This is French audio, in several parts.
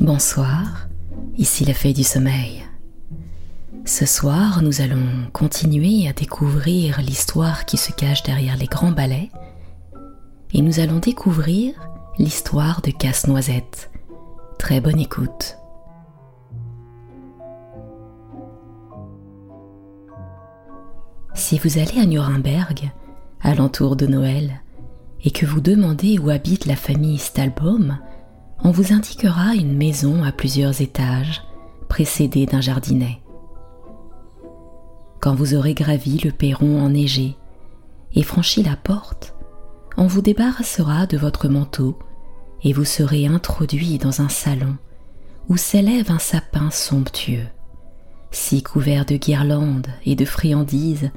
Bonsoir, ici la fée du sommeil. Ce soir, nous allons continuer à découvrir l'histoire qui se cache derrière les grands balais et nous allons découvrir l'histoire de Casse-Noisette. Très bonne écoute. Si vous allez à Nuremberg, à l'entour de Noël, et que vous demandez où habite la famille Stalbaum, on vous indiquera une maison à plusieurs étages, précédée d'un jardinet. Quand vous aurez gravi le perron enneigé et franchi la porte, on vous débarrassera de votre manteau et vous serez introduit dans un salon où s'élève un sapin somptueux, si couvert de guirlandes et de friandises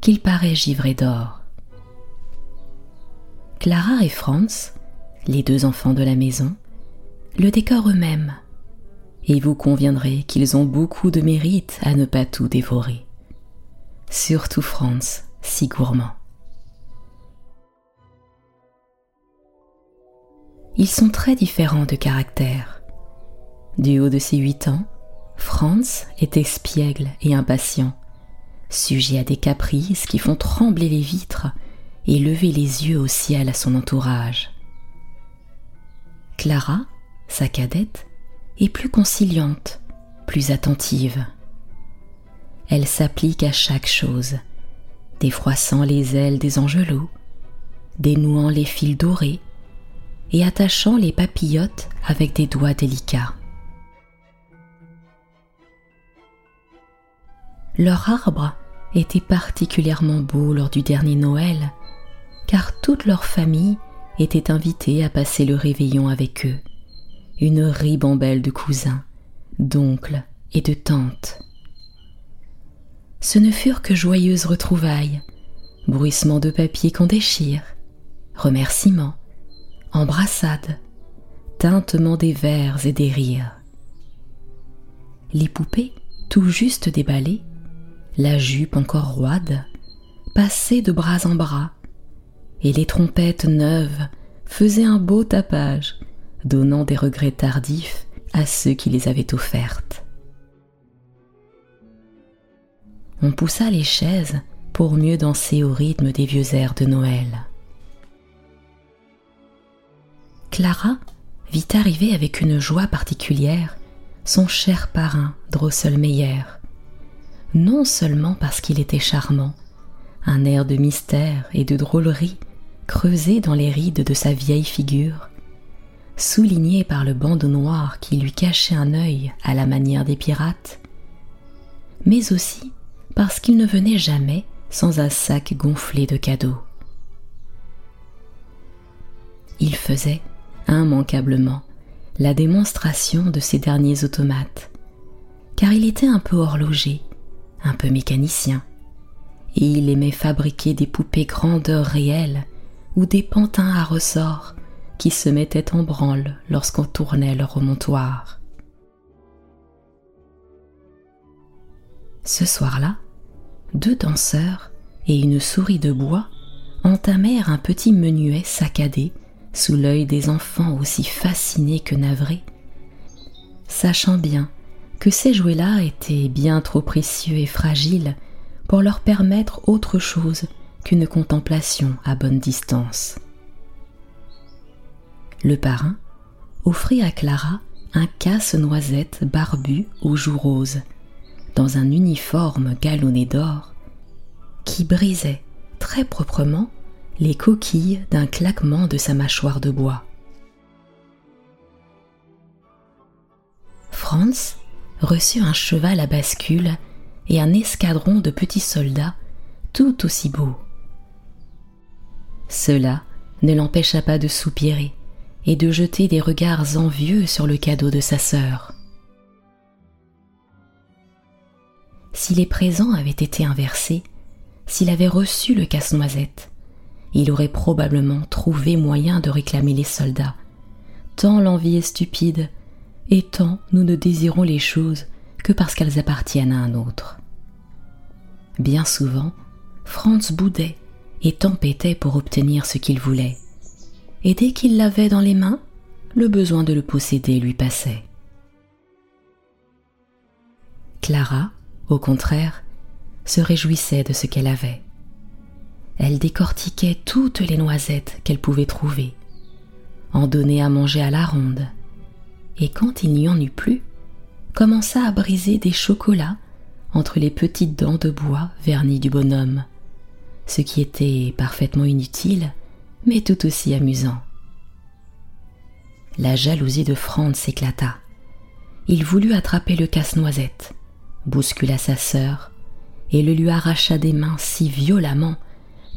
qu'il paraît givré d'or. Clara et Franz, les deux enfants de la maison, le décorent eux-mêmes, et vous conviendrez qu'ils ont beaucoup de mérite à ne pas tout dévorer. Surtout Franz, si gourmand. Ils sont très différents de caractère. Du haut de ses huit ans, Franz est espiègle et impatient, sujet à des caprices qui font trembler les vitres et lever les yeux au ciel à son entourage. Clara, sa cadette, est plus conciliante, plus attentive. Elle s'applique à chaque chose, défroissant les ailes des angelots, dénouant les fils dorés et attachant les papillotes avec des doigts délicats. Leur arbre était particulièrement beau lors du dernier Noël, car toute leur famille était invitée à passer le réveillon avec eux, une ribambelle de cousins, d'oncles et de tantes. Ce ne furent que joyeuses retrouvailles, bruissements de papier qu'on déchire, remerciements, embrassades, tintements des vers et des rires. Les poupées, tout juste déballées, la jupe encore roide, passaient de bras en bras, et les trompettes neuves faisaient un beau tapage, donnant des regrets tardifs à ceux qui les avaient offertes. On poussa les chaises pour mieux danser au rythme des vieux airs de Noël. Clara vit arriver avec une joie particulière son cher parrain Drosselmeyer, non seulement parce qu'il était charmant, un air de mystère et de drôlerie creusé dans les rides de sa vieille figure, souligné par le bandeau noir qui lui cachait un œil à la manière des pirates, mais aussi parce qu'il ne venait jamais sans un sac gonflé de cadeaux. Il faisait, immanquablement, la démonstration de ses derniers automates, car il était un peu horloger, un peu mécanicien, et il aimait fabriquer des poupées grandeur réelle ou des pantins à ressort qui se mettaient en branle lorsqu'on tournait leur remontoir. Ce soir-là, deux danseurs et une souris de bois entamèrent un petit menuet saccadé sous l'œil des enfants aussi fascinés que navrés, sachant bien que ces jouets-là étaient bien trop précieux et fragiles pour leur permettre autre chose qu'une contemplation à bonne distance. Le parrain offrit à Clara un casse-noisette barbu aux joues roses, dans un uniforme galonné d'or, qui brisait très proprement les coquilles d'un claquement de sa mâchoire de bois. Franz reçut un cheval à bascule et un escadron de petits soldats tout aussi beaux. Cela ne l'empêcha pas de soupirer et de jeter des regards envieux sur le cadeau de sa sœur. Si les présents avaient été inversés, s'il avait reçu le casse-noisette, il aurait probablement trouvé moyen de réclamer les soldats, tant l'envie est stupide, et tant nous ne désirons les choses que parce qu'elles appartiennent à un autre. Bien souvent, Franz boudait et tempêtait pour obtenir ce qu'il voulait. Et dès qu'il l'avait dans les mains, le besoin de le posséder lui passait. Clara, au contraire, se réjouissait de ce qu'elle avait. Elle décortiquait toutes les noisettes qu'elle pouvait trouver, en donnait à manger à la ronde, et quand il n'y en eut plus, commença à briser des chocolats entre les petites dents de bois vernies du bonhomme, ce qui était parfaitement inutile, mais tout aussi amusant. La jalousie de Franz s'éclata. Il voulut attraper le casse-noisette, bouscula sa sœur, et le lui arracha des mains si violemment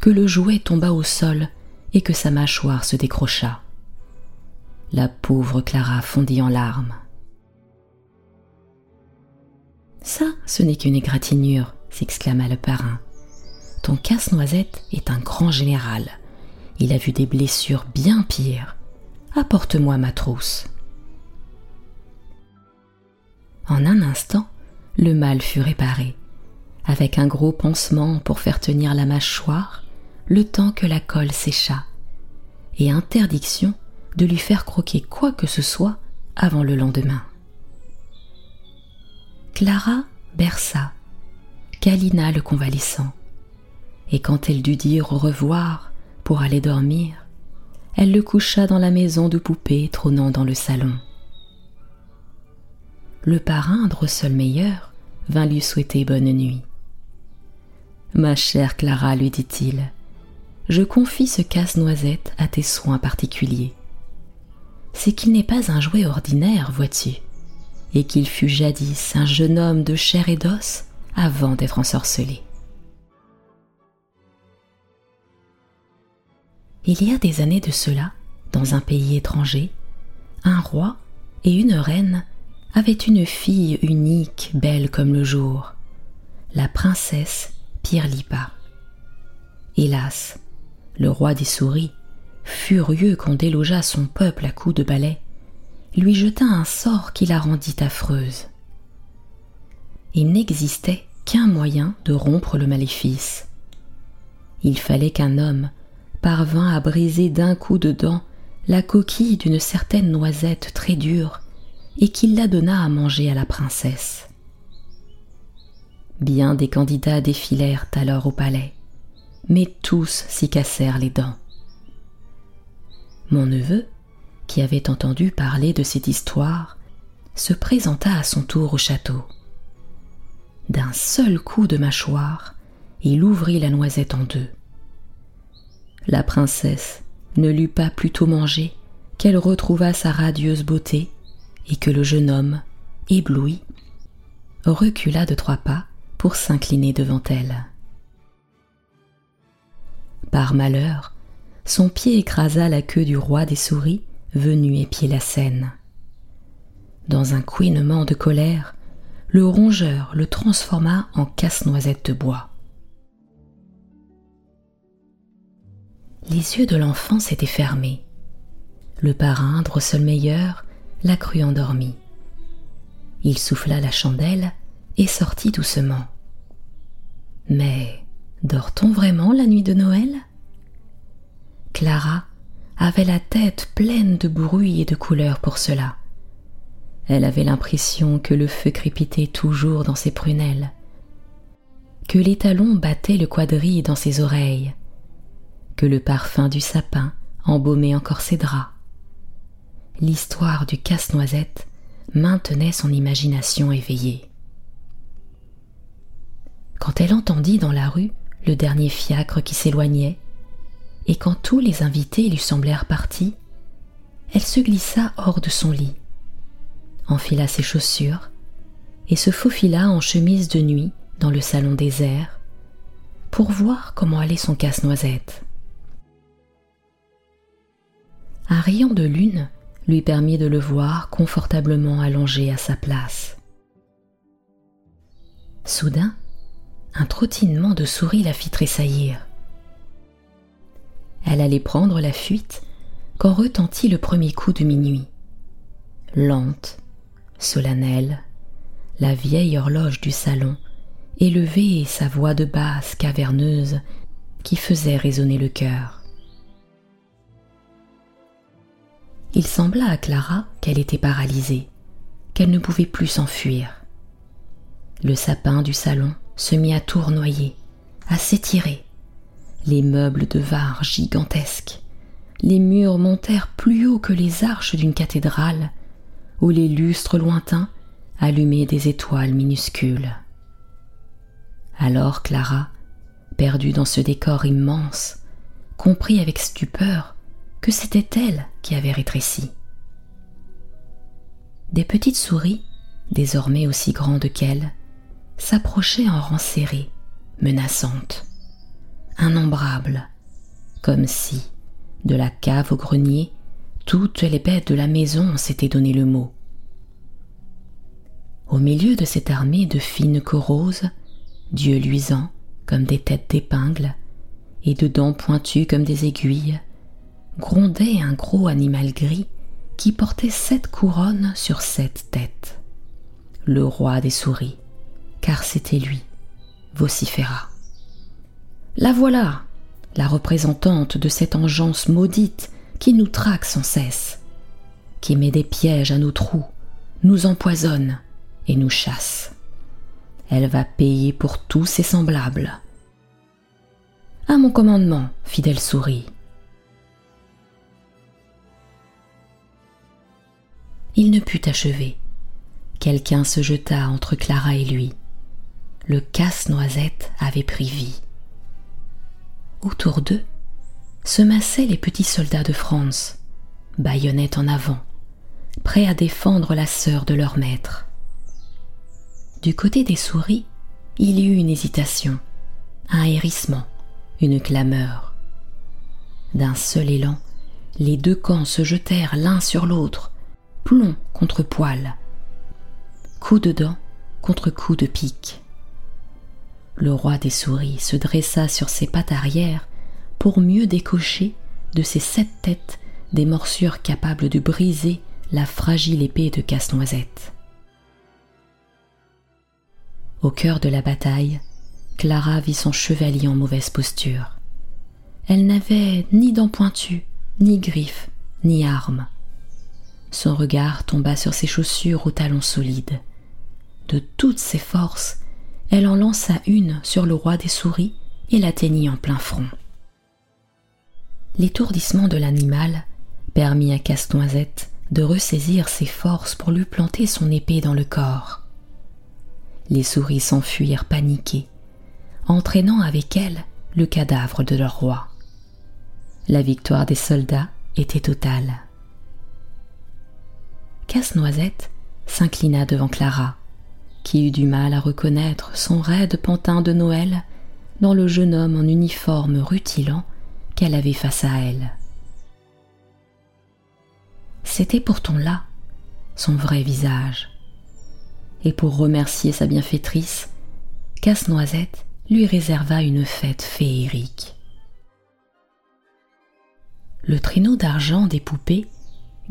que le jouet tomba au sol et que sa mâchoire se décrocha. La pauvre Clara fondit en larmes. Ça, ce n'est qu'une égratignure, s'exclama le parrain. Ton casse-noisette est un grand général. Il a vu des blessures bien pires. Apporte-moi ma trousse. En un instant, le mal fut réparé, avec un gros pansement pour faire tenir la mâchoire le temps que la colle sécha, et interdiction de lui faire croquer quoi que ce soit avant le lendemain. Clara berça, câlina le convalescent, et quand elle dut dire au revoir pour aller dormir, elle le coucha dans la maison de poupée trônant dans le salon. Le parrain Drosselmeyer vint lui souhaiter bonne nuit. Ma chère Clara, lui dit-il, je confie ce casse-noisette à tes soins particuliers. C'est qu'il n'est pas un jouet ordinaire, vois-tu, et qu'il fut jadis un jeune homme de chair et d'os avant d'être ensorcelé. Il y a des années de cela, dans un pays étranger, un roi et une reine avaient une fille unique, belle comme le jour, la princesse Pirlipa. Hélas, le roi des souris, furieux qu'on délogeât son peuple à coups de balai, lui jeta un sort qui la rendit affreuse. Il n'existait qu'un moyen de rompre le maléfice. Il fallait qu'un homme parvint à briser d'un coup de dent la coquille d'une certaine noisette très dure et qu'il la donna à manger à la princesse. Bien des candidats défilèrent alors au palais, mais tous s'y cassèrent les dents. Mon neveu, qui avait entendu parler de cette histoire, se présenta à son tour au château. D'un seul coup de mâchoire, il ouvrit la noisette en deux. La princesse ne l'eut pas plutôt mangé qu'elle retrouva sa radieuse beauté et que le jeune homme, ébloui, recula de trois pas pour s'incliner devant elle. Par malheur, son pied écrasa la queue du roi des souris venu épier la scène. Dans un couinement de colère, le rongeur le transforma en casse-noisette de bois. Les yeux de l'enfant s'étaient fermés. Le parrain Drosselmeyer la crut endormie. Il souffla la chandelle et sortit doucement. Mais dort-on vraiment la nuit de Noël? Clara avait la tête pleine de bruit et de couleurs pour cela. Elle avait l'impression que le feu crépitait toujours dans ses prunelles, que les talons battaient le quadrille dans ses oreilles, que le parfum du sapin embaumait encore ses draps. L'histoire du casse-noisette maintenait son imagination éveillée. Quand elle entendit dans la rue le dernier fiacre qui s'éloignait, et quand tous les invités lui semblèrent partis, elle se glissa hors de son lit, enfila ses chaussures et se faufila en chemise de nuit dans le salon désert pour voir comment allait son casse-noisette. Un rayon de lune lui permit de le voir confortablement allongé à sa place. Soudain, un trottinement de souris la fit tressaillir. Elle allait prendre la fuite quand retentit le premier coup de minuit. Lente, solennelle, la vieille horloge du salon élevait sa voix de basse caverneuse qui faisait résonner le cœur. Il sembla à Clara qu'elle était paralysée, qu'elle ne pouvait plus s'enfuir. Le sapin du salon se mit à tournoyer, à s'étirer. Les meubles devinrent gigantesques. Les murs montèrent plus haut que les arches d'une cathédrale, où les lustres lointains allumaient des étoiles minuscules. Alors Clara, perdue dans ce décor immense, comprit avec stupeur que c'était elle qui avait rétréci. Des petites souris, désormais aussi grandes qu'elle, s'approchaient en rang serré, menaçantes, innombrables, comme si, de la cave au grenier, toutes les bêtes de la maison s'étaient donné le mot. Au milieu de cette armée de fines coroses, d'yeux luisants comme des têtes d'épingles et de dents pointues comme des aiguilles, grondait un gros animal gris qui portait sept couronnes sur sept têtes. Le roi des souris, car c'était lui, vociféra. La voilà, la représentante de cette engeance maudite qui nous traque sans cesse, qui met des pièges à nos trous, nous empoisonne et nous chasse. Elle va payer pour tous ses semblables. À mon commandement, fidèle souris. Il ne put achever. Quelqu'un se jeta entre Clara et lui. Le casse-noisette avait pris vie. Autour d'eux se massaient les petits soldats de France, baïonnettes en avant, prêts à défendre la sœur de leur maître. Du côté des souris, il y eut une hésitation, un hérissement, une clameur. D'un seul élan, les deux camps se jetèrent l'un sur l'autre, plomb contre poil, coup de dent contre coup de pique. Le roi des souris se dressa sur ses pattes arrière pour mieux décocher de ses sept têtes des morsures capables de briser la fragile épée de casse-noisette. Au cœur de la bataille, Clara vit son chevalier en mauvaise posture. Elle n'avait ni dents pointues, ni griffes, ni armes. Son regard tomba sur ses chaussures aux talons solides. De toutes ses forces, elle en lança une sur le roi des souris et l'atteignit en plein front. L'étourdissement de l'animal permit à Casse-Noisette de ressaisir ses forces pour lui planter son épée dans le corps. Les souris s'enfuirent paniquées, entraînant avec elles le cadavre de leur roi. La victoire des soldats était totale. Casse-Noisette s'inclina devant Clara, qui eut du mal à reconnaître son raide pantin de Noël dans le jeune homme en uniforme rutilant qu'elle avait face à elle. C'était pourtant là son vrai visage. Et pour remercier sa bienfaitrice, Casse-Noisette lui réserva une fête féerique. Le traîneau d'argent des poupées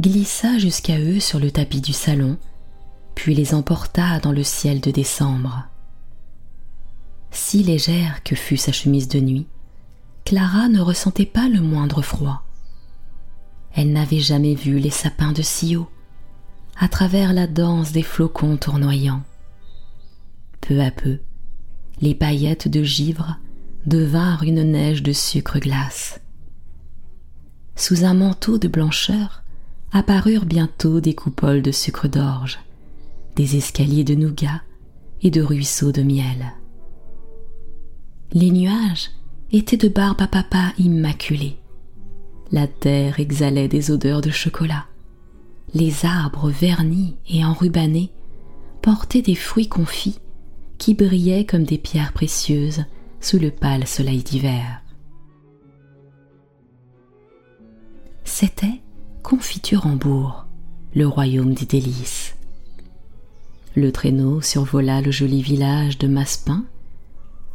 glissa jusqu'à eux sur le tapis du salon, puis les emporta dans le ciel de décembre. Si légère que fût sa chemise de nuit, Clara ne ressentait pas le moindre froid. Elle n'avait jamais vu les sapins de si haut, à travers la danse des flocons tournoyants. Peu à peu, les paillettes de givre devinrent une neige de sucre glace. Sous un manteau de blancheur, apparurent bientôt des coupoles de sucre d'orge, des escaliers de nougat et de ruisseaux de miel. Les nuages étaient de barbe à papa immaculée. La terre exhalait des odeurs de chocolat. Les arbres vernis et enrubannés portaient des fruits confits qui brillaient comme des pierres précieuses sous le pâle soleil d'hiver. C'était Confiture-en-Bourg, le royaume des délices. Le traîneau survola le joli village de Maspin,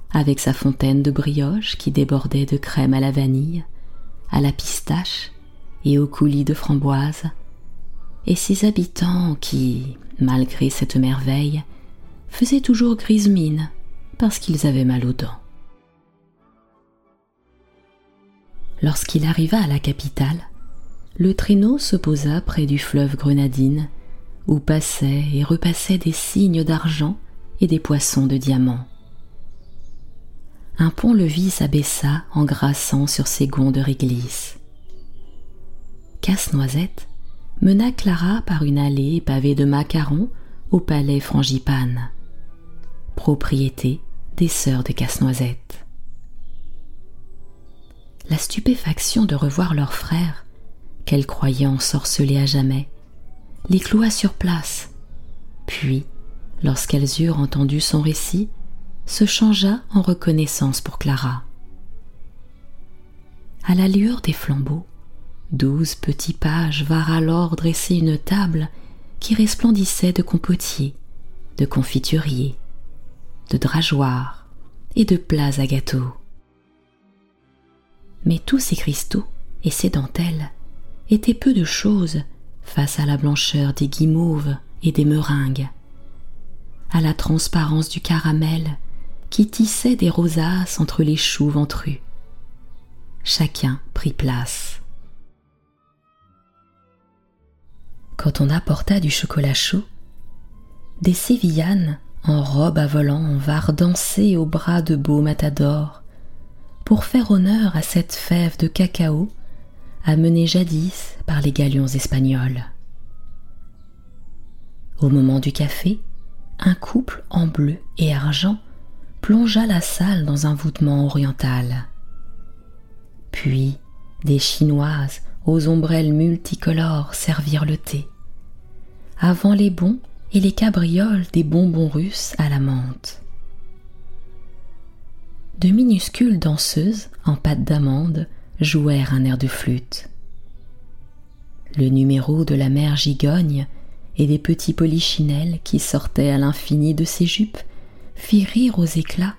avec sa fontaine de brioche qui débordait de crème à la vanille, à la pistache et au coulis de framboise, et ses habitants qui, malgré cette merveille, faisaient toujours grise mine parce qu'ils avaient mal aux dents. Lorsqu'il arriva à la capitale, le traîneau se posa près du fleuve Grenadine, où passaient et repassaient des cygnes d'argent et des poissons de diamants. Un pont-levis s'abaissa en grassant sur ses gonds de réglisse. Casse-noisette mena Clara par une allée pavée de macarons au palais Frangipane, propriété des sœurs de Casse-Noisette. La stupéfaction de revoir leur frère, qu'elle croyait ensorcelé à jamais, les cloua sur place, puis, lorsqu'elles eurent entendu son récit, se changea en reconnaissance pour Clara. À la lueur des flambeaux, douze petits pages vinrent alors dresser une table qui resplendissait de compotiers, de confituriers, de drageoirs et de plats à gâteaux. Mais tous ces cristaux et ces dentelles étaient peu de choses face à la blancheur des guimauves et des meringues, à la transparence du caramel qui tissait des rosaces entre les choux ventrus. Chacun prit place. Quand on apporta du chocolat chaud, des sévillanes en robe à volants vinrent danser au bras de beaux matadors pour faire honneur à cette fève de cacao amenée jadis par les galions espagnols. Au moment du café, un couple en bleu et argent plongea la salle dans un voûtement oriental. Puis des chinoises aux ombrelles multicolores servirent le thé. Avant les bons et les cabrioles des bonbons russes à la menthe. De minuscules danseuses en pâte d'amande jouèrent un air de flûte. Le numéro de la mère gigogne et des petits polichinelles qui sortaient à l'infini de ses jupes fit rire aux éclats,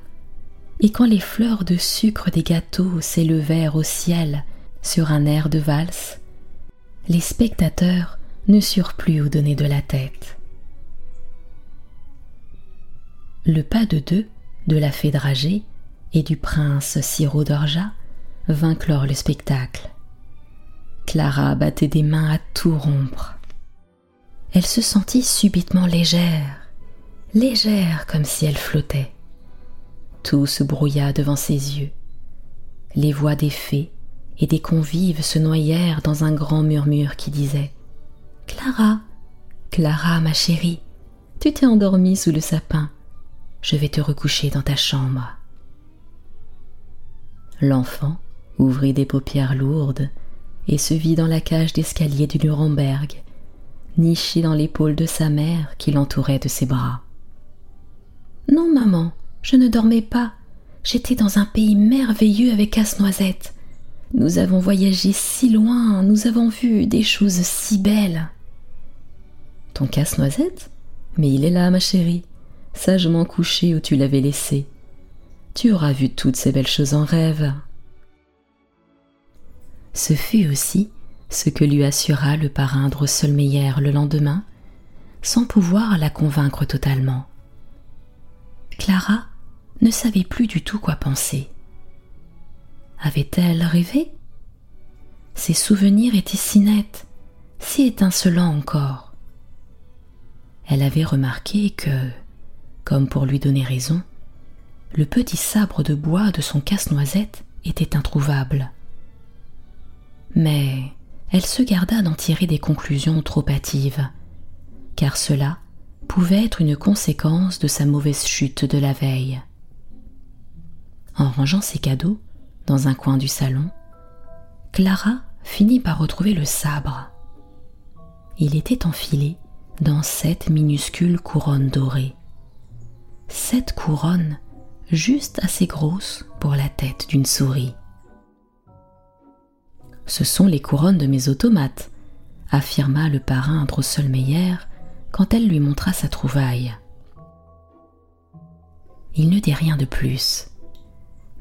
et quand les fleurs de sucre des gâteaux s'élevèrent au ciel sur un air de valse, les spectateurs ne surent plus où donner de la tête. Le pas de deux de la fée dragée et du prince Siro d'Orja vint clore le spectacle. Clara battait des mains à tout rompre. Elle se sentit subitement légère, légère comme si elle flottait. Tout se brouilla devant ses yeux. Les voix des fées et des convives se noyèrent dans un grand murmure qui disait Clara, Clara, ma chérie, tu t'es endormie sous le sapin. Je vais te recoucher dans ta chambre. L'enfant ouvrit des paupières lourdes et se vit dans la cage d'escalier du Nuremberg, niché dans l'épaule de sa mère qui l'entourait de ses bras. Non, maman, je ne dormais pas. J'étais dans un pays merveilleux avec Casse-Noisette. Nous avons voyagé si loin, nous avons vu des choses si belles. Ton casse-noisette? Mais il est là, ma chérie, sagement couché où tu l'avais laissé. Tu auras vu toutes ces belles choses en rêve. Ce fut aussi ce que lui assura le parrain Drosselmeyer le lendemain, sans pouvoir la convaincre totalement. Clara ne savait plus du tout quoi penser. Avait-elle rêvé? Ses souvenirs étaient si nets, si étincelants encore. Elle avait remarqué que, comme pour lui donner raison, le petit sabre de bois de son casse-noisette était introuvable. Mais elle se garda d'en tirer des conclusions trop hâtives, car cela pouvait être une conséquence de sa mauvaise chute de la veille. En rangeant ses cadeaux dans un coin du salon, Clara finit par retrouver le sabre. Il était enfilé dans sept minuscules couronnes dorées. Sept couronnes juste assez grosses pour la tête d'une souris. Ce sont les couronnes de mes automates, affirma le parrain Drosselmeyer quand elle lui montra sa trouvaille. Il ne dit rien de plus,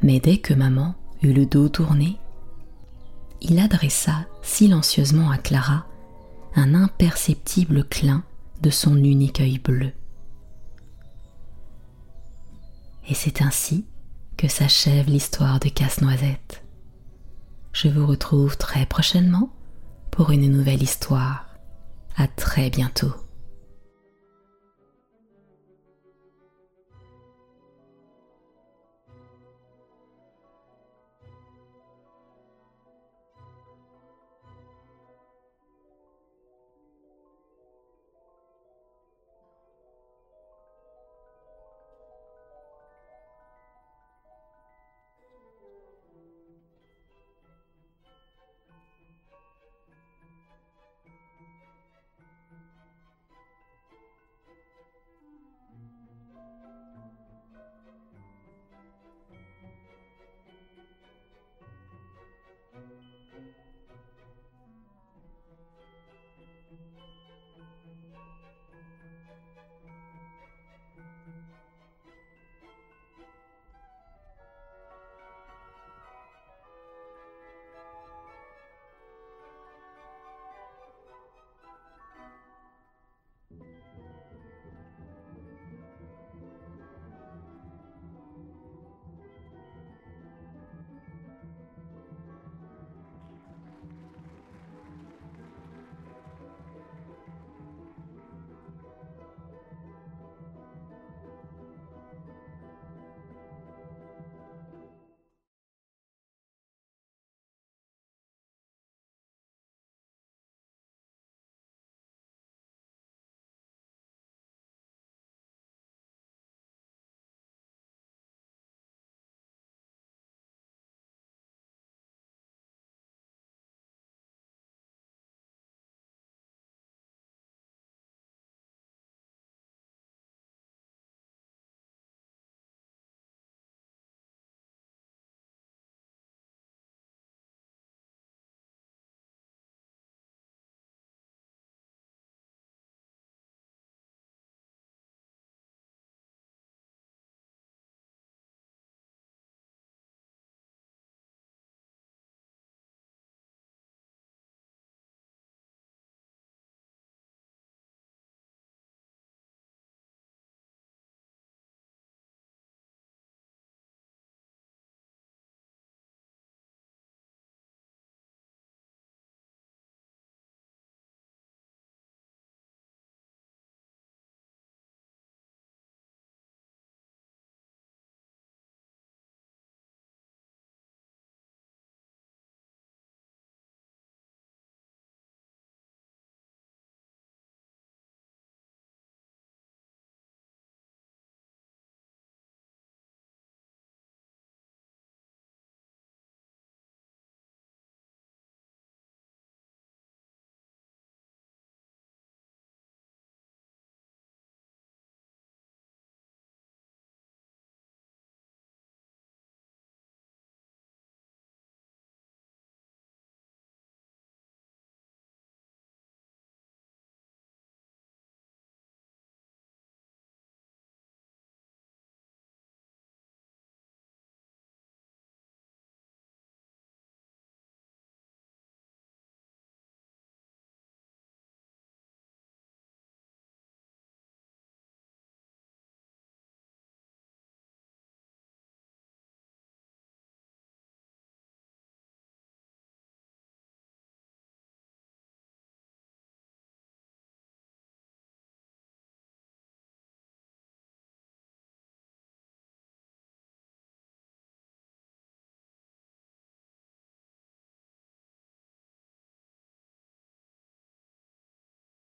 mais dès que maman eut le dos tourné, il adressa silencieusement à Clara un imperceptible clin de son unique œil bleu. Et c'est ainsi que s'achève l'histoire de Casse-Noisette. Je vous retrouve très prochainement pour une nouvelle histoire. À très bientôt.